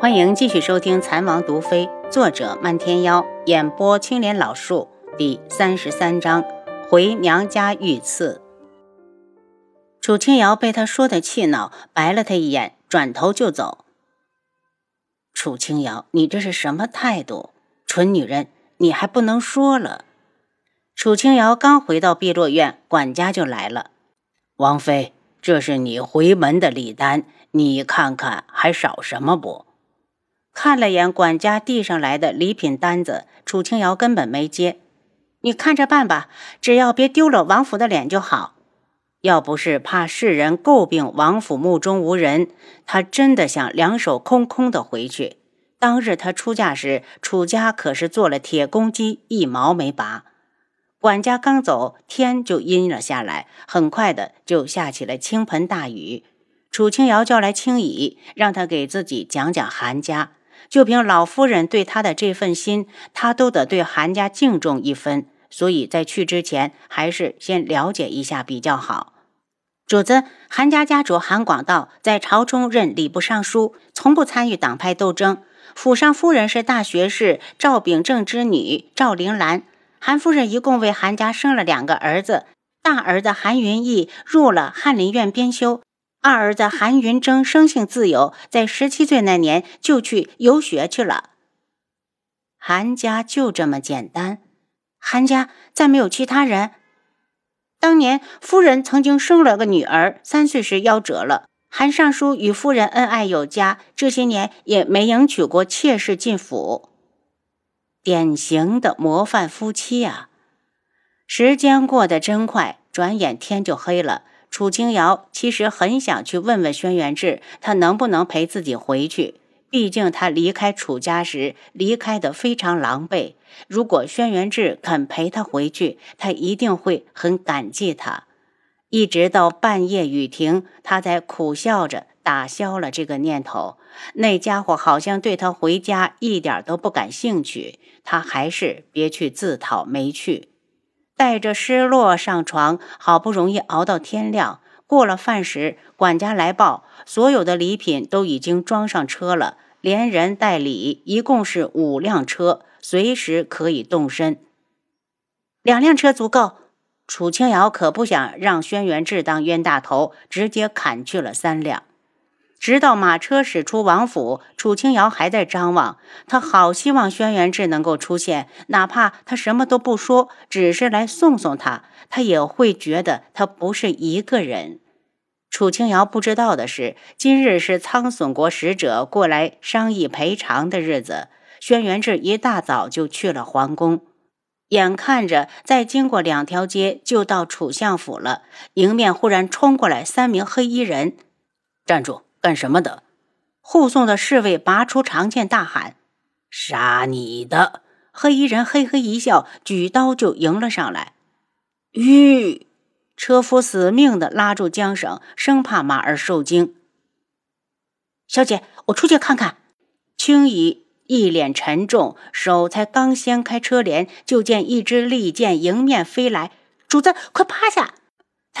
欢迎继续收听《残王毒妃》，作者漫天妖，演播青莲老树，第三十三章回娘家遇刺。楚清瑶被他说的气恼，白了他一眼，转头就走。楚清瑶，你这是什么态度？蠢女人，你还不能说了？楚清瑶刚回到碧落院，管家就来了。王妃，这是你回门的礼单，你看看还少什么不？看了眼管家递上来的礼品单子，楚清瑶根本没接。你看着办吧，只要别丢了王府的脸就好。要不是怕世人诟病王府目中无人，他真的想两手空空的回去。当日他出嫁时，楚家可是做了铁公鸡，一毛没拔。管家刚走，天就阴了下来，很快的就下起了倾盆大雨。楚清瑶叫来青姨，让他给自己讲讲韩家。就凭老夫人对他的这份心，他都得对韩家敬重一分。所以在去之前，还是先了解一下比较好。主子，韩家家主韩广道在朝中任礼部尚书，从不参与党派斗争。府上夫人是大学士赵秉正之女赵灵兰。韩夫人一共为韩家生了两个儿子，大儿子韩云逸入了翰林院编修。二儿子韩云征生性自由，在十七岁那年就去游学去了。韩家就这么简单，韩家再没有其他人。当年夫人曾经生了个女儿，三岁时夭折了。韩尚书与夫人恩爱有加，这些年也没迎娶过妾室进府，典型的模范夫妻啊！时间过得真快，转眼天就黑了。楚清瑶其实很想去问问轩辕志，他能不能陪自己回去。毕竟他离开楚家时离开的非常狼狈。如果轩辕志肯陪他回去，他一定会很感激他。一直到半夜雨停，他才苦笑着打消了这个念头。那家伙好像对他回家一点都不感兴趣，他还是别去自讨没趣。带着失落上床，好不容易熬到天亮。过了饭时，管家来报，所有的礼品都已经装上车了，连人带礼，一共是五辆车，随时可以动身。两辆车足够。楚清瑶可不想让轩辕志当冤大头，直接砍去了三辆。直到马车驶出王府，楚清瑶还在张望。他好希望轩辕志能够出现，哪怕他什么都不说，只是来送送他，他也会觉得他不是一个人。楚清瑶不知道的是，今日是苍隼国使者过来商议赔偿的日子。轩辕志一大早就去了皇宫，眼看着再经过两条街就到楚相府了，迎面忽然冲过来三名黑衣人，站住！干什么的？护送的侍卫拔出长剑，大喊：“杀你的！”黑衣人嘿嘿一笑，举刀就迎了上来。吁！车夫死命的拉住缰绳，生怕马儿受惊。小姐，我出去看看。青衣一脸沉重，手才刚掀开车帘，就见一支利剑迎面飞来。主子，快趴下！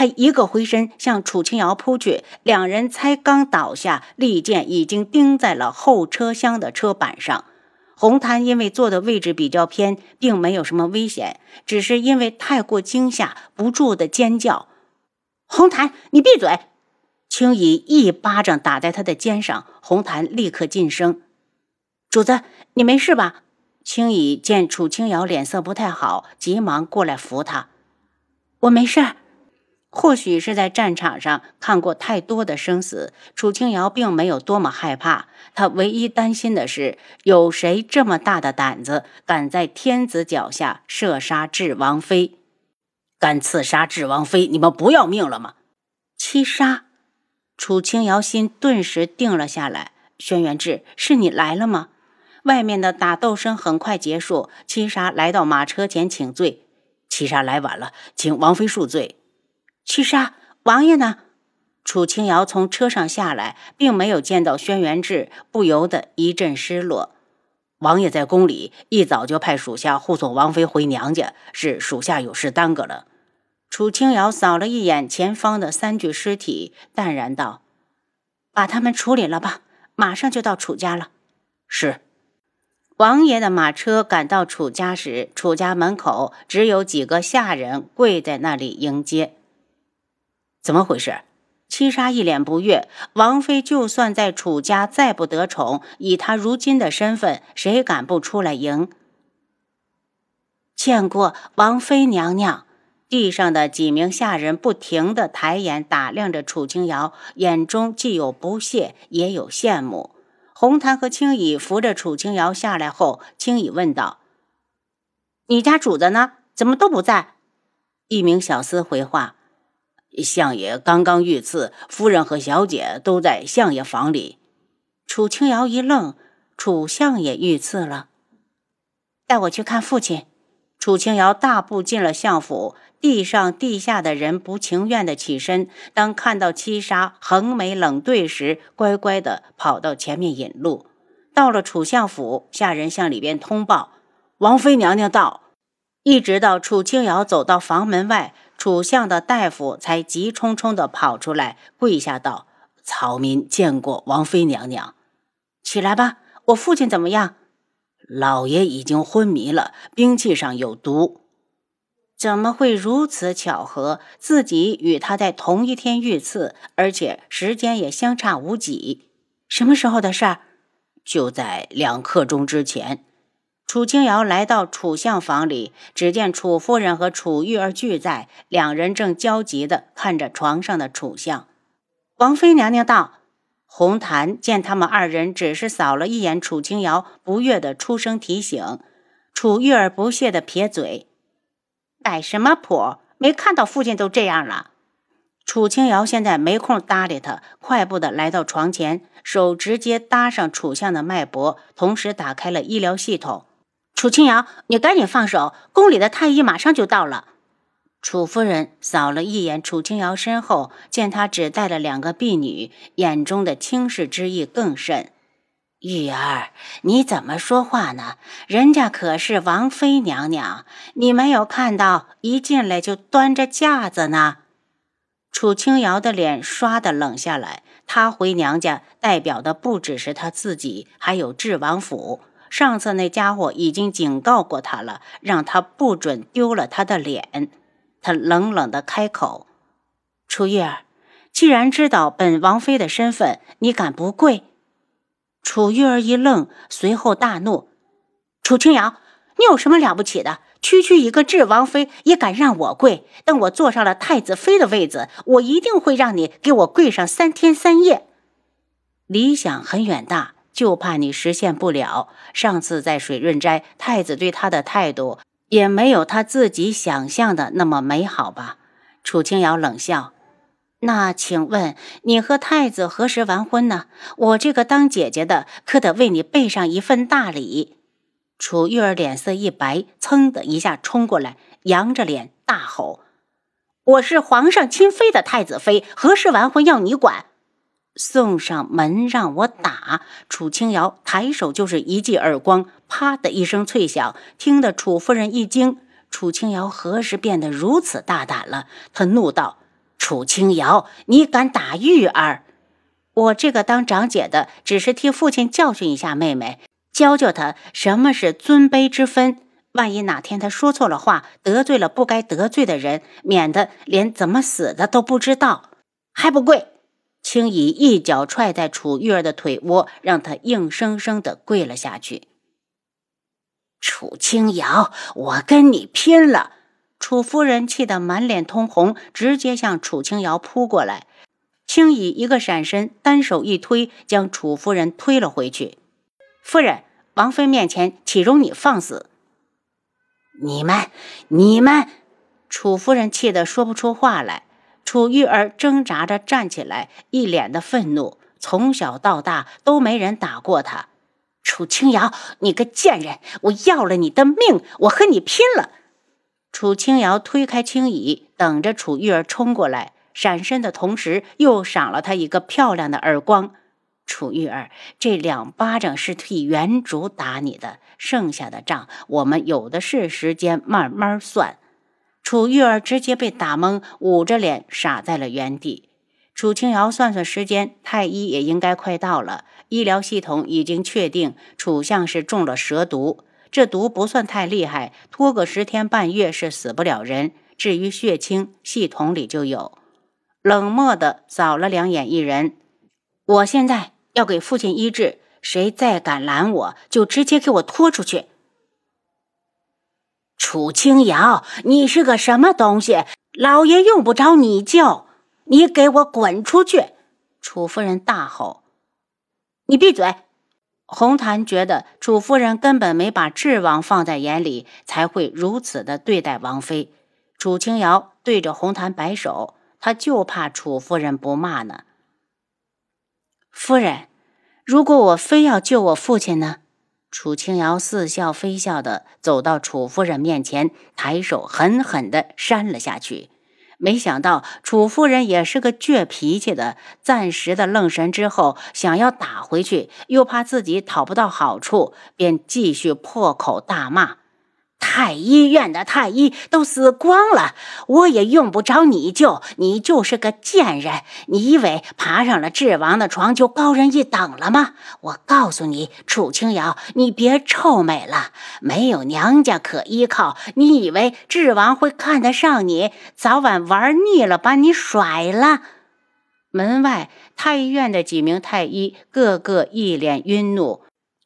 他一个回身向楚清瑶扑去，两人才刚倒下，利剑已经钉在了后车厢的车板上。红檀因为坐的位置比较偏，并没有什么危险，只是因为太过惊吓，不住的尖叫。红檀，你闭嘴！青姨一巴掌打在他的肩上，红檀立刻噤声。主子，你没事吧？青姨见楚清瑶脸色不太好，急忙过来扶他。我没事。或许是在战场上看过太多的生死，楚清瑶并没有多么害怕。他唯一担心的是，有谁这么大的胆子，敢在天子脚下射杀智王妃，敢刺杀智王妃？你们不要命了吗？七杀！楚清瑶心顿时定了下来。轩辕志，是你来了吗？外面的打斗声很快结束，七杀来到马车前请罪。七杀来晚了，请王妃恕罪。七杀，王爷呢？楚清瑶从车上下来，并没有见到轩辕志，不由得一阵失落。王爷在宫里，一早就派属下护送王妃回娘家，是属下有事耽搁了。楚清瑶扫了一眼前方的三具尸体，淡然道：“把他们处理了吧，马上就到楚家了。”是。王爷的马车赶到楚家时，楚家门口只有几个下人跪在那里迎接。怎么回事？七杀一脸不悦。王妃就算在楚家再不得宠，以她如今的身份，谁敢不出来迎？见过王妃娘娘。地上的几名下人不停地抬眼打量着楚清瑶，眼中既有不屑，也有羡慕。红檀和青羽扶着楚清瑶下来后，青羽问道：“你家主子呢？怎么都不在？”一名小厮回话：“相爷刚刚遇刺，夫人和小姐都在相爷房里。”楚清瑶一愣：“楚相爷遇刺了？带我去看父亲。”楚清瑶大步进了相府。地上地下的人不情愿地起身，当看到七杀横眉冷对时，乖乖地跑到前面引路。到了楚相府，下人向里边通报：“王妃娘娘到。”一直到楚清瑶走到房门外，楚相的大夫才急冲冲地跑出来，跪下道：“草民见过王妃娘娘。”起来吧，我父亲怎么样？老爷已经昏迷了，兵器上有毒。怎么会如此巧合？自己与他在同一天遇刺，而且时间也相差无几。什么时候的事儿？就在两刻钟之前。楚清瑶来到楚相房里，只见楚夫人和楚玉儿俱在，两人正焦急地看着床上的楚相。王妃娘娘道：“红檀见他们二人只是扫了一眼楚清瑶，不悦地出声提醒。楚玉儿不屑地撇嘴。”摆什么谱？没看到父亲都这样了。楚清瑶现在没空搭理他，快步的来到床前，手直接搭上楚相的脉搏，同时打开了医疗系统。楚清瑶，你赶紧放手，宫里的太医马上就到了。楚夫人扫了一眼楚清瑶身后，见她只带了两个婢女，眼中的轻视之意更甚。玉儿，你怎么说话呢？人家可是王妃娘娘，你没有看到一进来就端着架子呢？楚清瑶的脸唰的冷下来。她回娘家代表的不只是她自己，还有智王府。上次那家伙已经警告过他了，让他不准丢了他的脸。他冷冷的开口：“楚玉儿，既然知道本王妃的身份，你敢不跪？”楚玉儿一愣，随后大怒：“楚清瑶，你有什么了不起的？区区一个智王妃也敢让我跪？等我坐上了太子妃的位子，我一定会让你给我跪上三天三夜。理想很远大，就怕你实现不了。上次在水润斋，太子对他的态度也没有他自己想象的那么美好吧？”楚清瑶冷笑。那请问你和太子何时完婚呢？我这个当姐姐的可得为你备上一份大礼。楚玉儿脸色一白，噌的一下冲过来，扬着脸大吼：“我是皇上亲妃的太子妃，何时完婚要你管？送上门让我打！”楚清瑶抬手就是一记耳光，啪的一声脆响，听得楚夫人一惊。楚清瑶何时变得如此大胆了？她怒道。楚清瑶，你敢打玉儿？我这个当长姐的，只是替父亲教训一下妹妹，教教她什么是尊卑之分。万一哪天她说错了话，得罪了不该得罪的人，免得连怎么死的都不知道，还不跪？青姨一脚踹在楚玉儿的腿窝，让她硬生生的跪了下去。楚清瑶，我跟你拼了！楚夫人气得满脸通红，直接向楚清瑶扑过来。青羽一个闪身，单手一推，将楚夫人推了回去。夫人，王妃面前岂容你放肆？你们，你们！楚夫人气得说不出话来。楚玉儿挣扎着站起来，一脸的愤怒。从小到大都没人打过她。楚清瑶，你个贱人！我要了你的命！我和你拼了！楚清瑶推开青椅，等着楚玉儿冲过来，闪身的同时又赏了他一个漂亮的耳光。楚玉儿，这两巴掌是替原主打你的，剩下的账我们有的是时间慢慢算。楚玉儿直接被打懵，捂着脸傻在了原地。楚清瑶算算时间，太医也应该快到了，医疗系统已经确定楚相是中了蛇毒，这毒不算太厉害，拖个十天半月是死不了人。至于血清，系统里就有。冷漠的扫了两眼一人，我现在要给父亲医治，谁再敢拦我，就直接给我拖出去。楚清瑶，你是个什么东西？老爷用不着你救，你给我滚出去！楚夫人大吼：“你闭嘴！”红檀觉得楚夫人根本没把智王放在眼里，才会如此的对待王妃。楚清瑶对着红檀摆手。他就怕楚夫人不骂呢。夫人，如果我非要救我父亲呢？楚清瑶似笑非笑的走到楚夫人面前，抬手狠狠的扇了下去。没想到楚夫人也是个倔脾气的，暂时的愣神之后，想要打回去，又怕自己讨不到好处，便继续破口大骂。太医院的太医都死光了，我也用不着你救。你就是个贱人，你以为爬上了智王的床就高人一等了吗？我告诉你，楚清瑶，你别臭美了，没有娘家可依靠，你以为智王会看得上你？早晚玩腻了，把你甩了。门外太医院的几名太医个个一脸愠怒。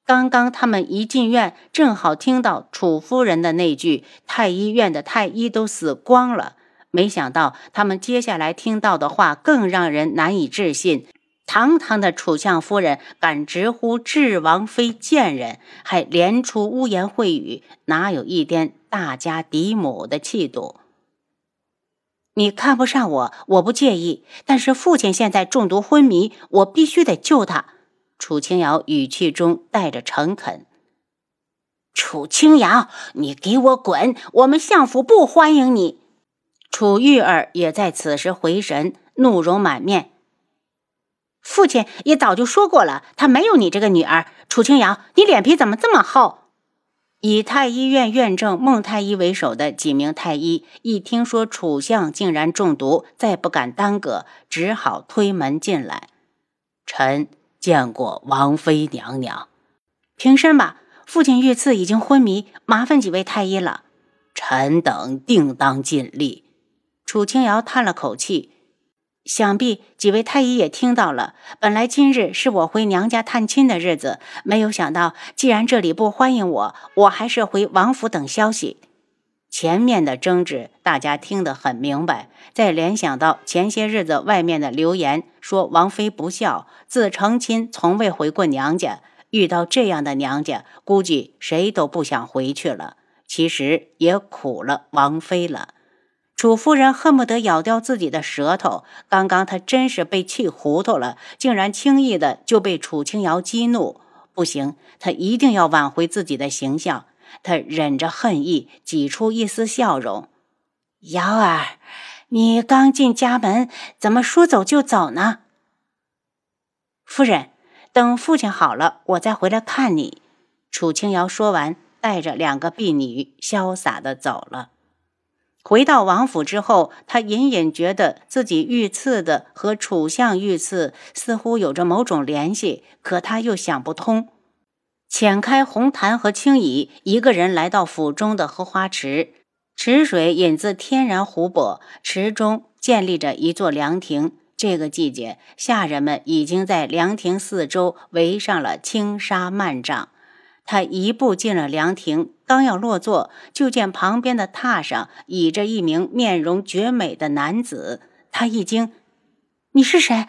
刚刚他们一进院，正好听到楚夫人的那句“太医院的太医都死光了”，没想到他们接下来听到的话更让人难以置信。堂堂的楚相夫人敢直呼智王妃贱人，还连出污言秽语，哪有一点大家嫡母的气度？你看不上我，我不介意，但是父亲现在中毒昏迷，我必须得救他。楚清瑶语气中带着诚恳：“楚清瑶，你给我滚！我们相府不欢迎你。”楚玉儿也在此时回神，怒容满面：“父亲也早就说过了，他没有你这个女儿。楚清瑶，你脸皮怎么这么厚？”以太医院院正孟太医为首的几名太医一听说楚相竟然中毒，再不敢耽搁，只好推门进来。臣。见过王妃娘娘，平身吧。父亲遇刺已经昏迷，麻烦几位太医了。臣等定当尽力。楚清瑶叹了口气，想必几位太医也听到了。本来今日是我回娘家探亲的日子，没有想到，既然这里不欢迎我，我还是回王府等消息。前面的争执，大家听得很明白。再联想到前些日子外面的流言，说王妃不孝，自成亲从未回过娘家。遇到这样的娘家，估计谁都不想回去了。其实也苦了王妃了。楚夫人恨不得咬掉自己的舌头。刚刚她真是被气糊涂了，竟然轻易的就被楚清瑶激怒。不行，她一定要挽回自己的形象。他忍着恨意，挤出一丝笑容：“瑶儿，你刚进家门，怎么说走就走呢？”夫人，等父亲好了，我再回来看你。”楚清瑶说完，带着两个婢女潇洒的走了。回到王府之后，他隐隐觉得自己遇刺的和楚相遇刺似乎有着某种联系，可他又想不通。遣开红檀和青椅，一个人来到府中的荷花池。池水引自天然湖泊，池中建立着一座凉亭。这个季节，下人们已经在凉亭四周围上了轻纱幔帐。他一步进了凉亭，刚要落座，就见旁边的榻上倚着一名面容绝美的男子。他一惊：“你是谁？”